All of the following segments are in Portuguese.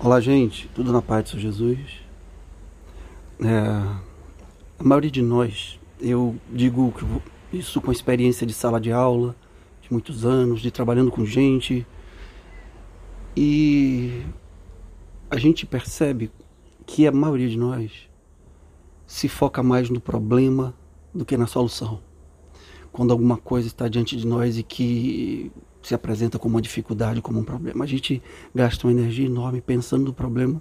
Olá, gente, tudo na paz do Senhor Jesus. É, a maioria de nós, eu digo isso com experiência de sala de aula, de muitos anos, de trabalhando com gente, e a gente percebe que a maioria de nós se foca mais no problema do que na solução. Quando alguma coisa está diante de nós e que se apresenta como uma dificuldade, como um problema. A gente gasta uma energia enorme pensando no problema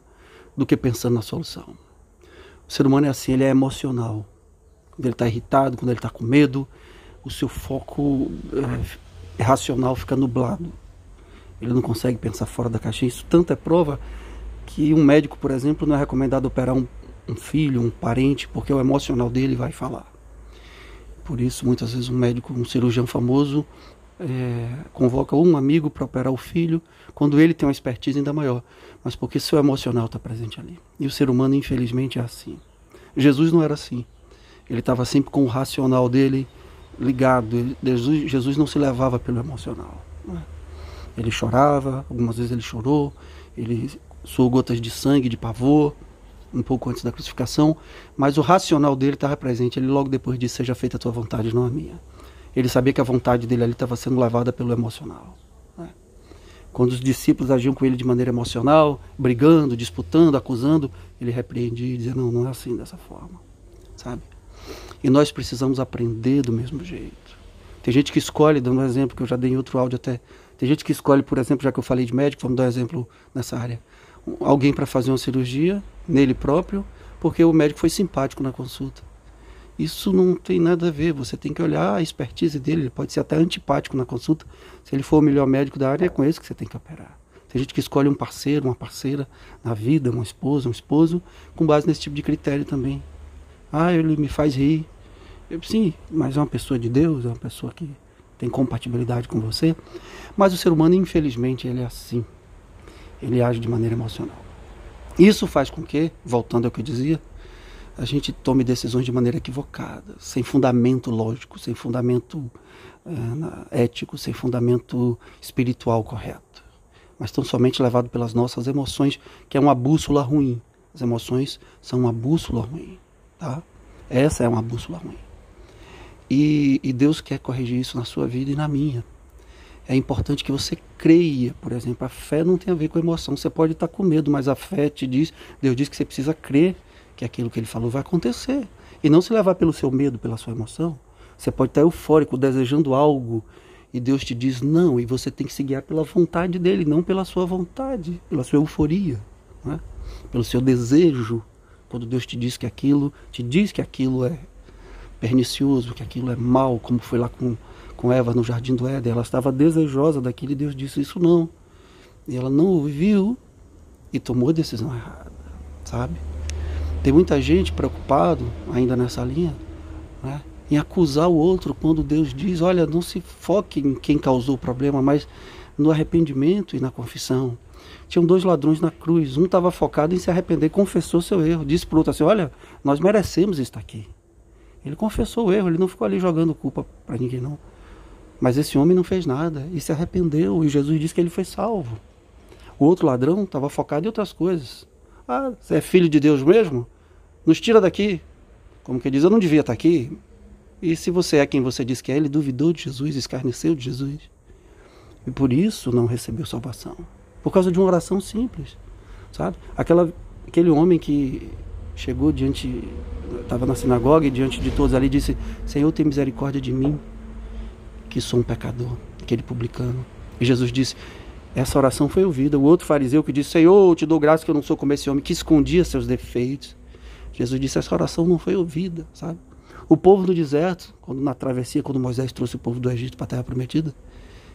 do que pensando na solução. O ser humano é assim, ele é emocional. Quando ele está irritado, quando ele está com medo, o seu foco é, racional fica nublado. Ele não consegue pensar fora da caixinha. Isso tanto é prova que um médico, por exemplo, não é recomendado operar um, um filho, um parente, porque o emocional dele vai falar. Por isso, muitas vezes, um médico, um cirurgião famoso, é, convoca um amigo para operar o filho, quando ele tem uma expertise ainda maior, mas porque seu emocional está presente ali. E o ser humano, infelizmente, é assim. Jesus não era assim. Ele estava sempre com o racional dele ligado. Jesus, Jesus não se levava pelo emocional. Né? Ele chorava, algumas vezes ele chorou, ele suou gotas de sangue, de pavor, um pouco antes da crucificação, mas o racional dele estava presente. Ele logo depois disse: Seja feita a tua vontade, não a minha. Ele sabia que a vontade dele ali estava sendo levada pelo emocional. Né? Quando os discípulos agiam com ele de maneira emocional, brigando, disputando, acusando, ele repreendia e dizia: Não, não é assim dessa forma. Sabe? E nós precisamos aprender do mesmo jeito. Tem gente que escolhe, dando um exemplo que eu já dei em outro áudio até. Tem gente que escolhe, por exemplo, já que eu falei de médico, vamos dar um exemplo nessa área. Alguém para fazer uma cirurgia nele próprio, porque o médico foi simpático na consulta. Isso não tem nada a ver. Você tem que olhar a expertise dele. Ele pode ser até antipático na consulta. Se ele for o melhor médico da área, é com esse que você tem que operar. Tem gente que escolhe um parceiro, uma parceira na vida, uma esposa, um esposo, com base nesse tipo de critério também. Ah, ele me faz rir. Eu, sim, mas é uma pessoa de Deus, é uma pessoa que tem compatibilidade com você. Mas o ser humano, infelizmente, ele é assim. Ele age de maneira emocional. Isso faz com que, voltando ao que eu dizia, a gente tome decisões de maneira equivocada, sem fundamento lógico, sem fundamento é, ético, sem fundamento espiritual correto. Mas tão somente levado pelas nossas emoções, que é uma bússola ruim. As emoções são uma bússola ruim. Tá? Essa é uma bússola ruim. E, e Deus quer corrigir isso na sua vida e na minha. É importante que você creia, por exemplo. A fé não tem a ver com emoção. Você pode estar com medo, mas a fé te diz, Deus diz que você precisa crer que aquilo que ele falou vai acontecer. E não se levar pelo seu medo, pela sua emoção. Você pode estar eufórico, desejando algo, e Deus te diz não, e você tem que se guiar pela vontade dele, não pela sua vontade, pela sua euforia, né? pelo seu desejo. Quando Deus te diz que aquilo, te diz que aquilo é pernicioso, que aquilo é mal, como foi lá com, com Eva no jardim do Éden, ela estava desejosa daquilo e Deus disse isso não. E ela não ouviu e tomou a decisão errada, sabe? Tem muita gente preocupado ainda nessa linha, né, em acusar o outro quando Deus diz: olha, não se foque em quem causou o problema, mas no arrependimento e na confissão. Tinham dois ladrões na cruz, um estava focado em se arrepender, confessou seu erro, disse para o outro assim: olha, nós merecemos estar aqui. Ele confessou o erro, ele não ficou ali jogando culpa para ninguém, não. Mas esse homem não fez nada e se arrependeu, e Jesus disse que ele foi salvo. O outro ladrão estava focado em outras coisas. Ah, você é filho de Deus mesmo? Nos tira daqui. Como que diz, eu não devia estar aqui. E se você é quem você diz que é, ele duvidou de Jesus, escarneceu de Jesus. E por isso não recebeu salvação. Por causa de uma oração simples. Sabe? Aquela, aquele homem que chegou diante, estava na sinagoga e diante de todos ali disse: Senhor, tem misericórdia de mim, que sou um pecador. Aquele publicano. E Jesus disse: essa oração foi ouvida. O outro fariseu que disse: Senhor, eu te dou graça que eu não sou como esse homem, que escondia seus defeitos. Jesus disse: essa oração não foi ouvida, sabe? O povo do deserto, quando na travessia, quando Moisés trouxe o povo do Egito para a terra prometida,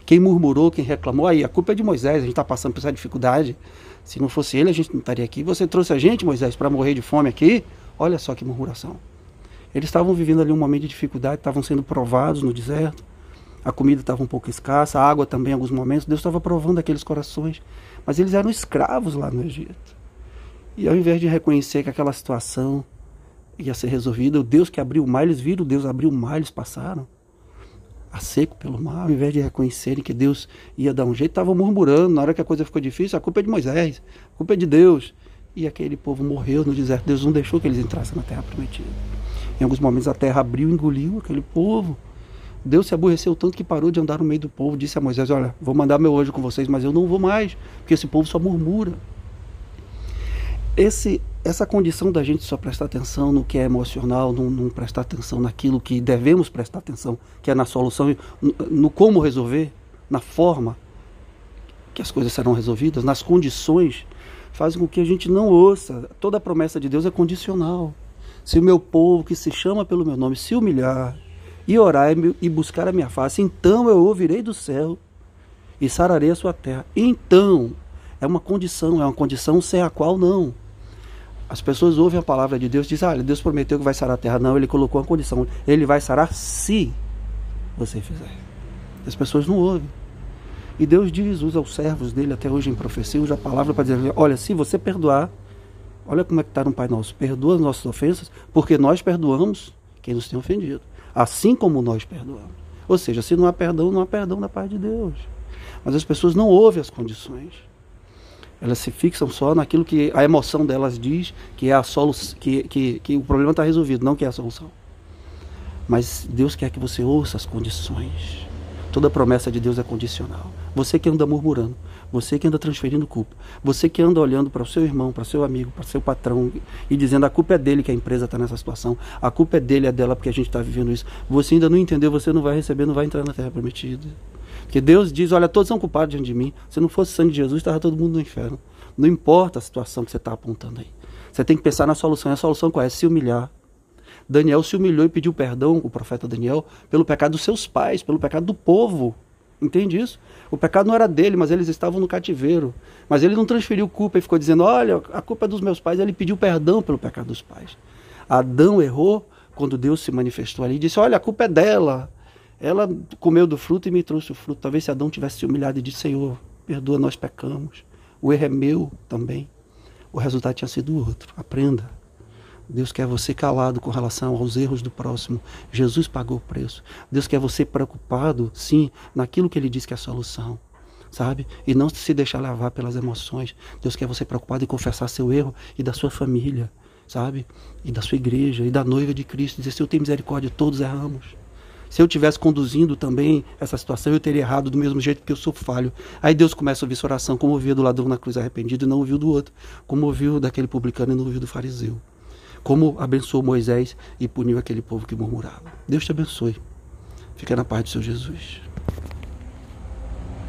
quem murmurou, quem reclamou, aí a culpa é de Moisés, a gente está passando por essa dificuldade. Se não fosse ele, a gente não estaria aqui. Você trouxe a gente, Moisés, para morrer de fome aqui? Olha só que murmuração. Eles estavam vivendo ali um momento de dificuldade, estavam sendo provados no deserto a comida estava um pouco escassa, a água também em alguns momentos, Deus estava provando aqueles corações. Mas eles eram escravos lá no Egito. E ao invés de reconhecer que aquela situação ia ser resolvida, o Deus que abriu o mar, eles viram, Deus abriu o mar, eles passaram. a seco pelo mar, ao invés de reconhecerem que Deus ia dar um jeito, estavam murmurando. Na hora que a coisa ficou difícil, a culpa é de Moisés, a culpa é de Deus. E aquele povo morreu no deserto. Deus não deixou que eles entrassem na terra prometida. Em alguns momentos a terra abriu e engoliu aquele povo. Deus se aborreceu tanto que parou de andar no meio do povo. Disse a Moisés: Olha, vou mandar meu anjo com vocês, mas eu não vou mais, porque esse povo só murmura. Esse, essa condição da gente só prestar atenção no que é emocional, não, não prestar atenção naquilo que devemos prestar atenção, que é na solução, no, no como resolver, na forma que as coisas serão resolvidas, nas condições, faz com que a gente não ouça. Toda a promessa de Deus é condicional. Se o meu povo, que se chama pelo meu nome, se humilhar e orar e buscar a minha face, então eu ouvirei do céu e sararei a sua terra. Então, é uma condição, é uma condição sem a qual não. As pessoas ouvem a palavra de Deus e dizem, ah, Deus prometeu que vai sarar a terra. Não, ele colocou uma condição. Ele vai sarar se você fizer. As pessoas não ouvem. E Deus diz, usa os servos dele até hoje em profecia, usa a palavra para dizer, olha, se você perdoar, olha como é que está no Pai Nosso, perdoa as nossas ofensas, porque nós perdoamos quem nos tem ofendido. Assim como nós perdoamos. Ou seja, se não há perdão, não há perdão da parte de Deus. Mas as pessoas não ouvem as condições. Elas se fixam só naquilo que a emoção delas diz que é a solução, que, que, que o problema está resolvido, não que é a solução. Mas Deus quer que você ouça as condições. Toda promessa de Deus é condicional. Você que anda murmurando, você que anda transferindo culpa, você que anda olhando para o seu irmão, para o seu amigo, para o seu patrão e dizendo a culpa é dele que a empresa está nessa situação, a culpa é dele, é dela porque a gente está vivendo isso. Você ainda não entendeu, você não vai receber, não vai entrar na terra prometida. Porque Deus diz: olha, todos são culpados diante de mim. Se não fosse o sangue de Jesus, estava todo mundo no inferno. Não importa a situação que você está apontando aí. Você tem que pensar na solução. E a solução qual é? Se humilhar. Daniel se humilhou e pediu perdão, o profeta Daniel, pelo pecado dos seus pais, pelo pecado do povo. Entende isso? O pecado não era dele, mas eles estavam no cativeiro. Mas ele não transferiu culpa e ficou dizendo: Olha, a culpa é dos meus pais. Ele pediu perdão pelo pecado dos pais. Adão errou quando Deus se manifestou ali e disse: Olha, a culpa é dela. Ela comeu do fruto e me trouxe o fruto. Talvez se Adão tivesse se humilhado e disse: Senhor, perdoa, nós pecamos. O erro é meu também. O resultado tinha sido outro. Aprenda. Deus quer você calado com relação aos erros do próximo. Jesus pagou o preço. Deus quer você preocupado, sim, naquilo que ele diz que é a solução. Sabe? E não se deixar levar pelas emoções. Deus quer você preocupado em confessar seu erro e da sua família, sabe? E da sua igreja e da noiva de Cristo. Dizer: Se eu tenho misericórdia, todos erramos. Se eu tivesse conduzindo também essa situação, eu teria errado do mesmo jeito que eu sou falho. Aí Deus começa a ouvir sua oração, como ouviu do ladrão na cruz arrependido e não ouviu do outro, como ouviu daquele publicano e não ouviu do fariseu. Como abençoou Moisés e puniu aquele povo que murmurava. Deus te abençoe. Fica na paz do seu Jesus.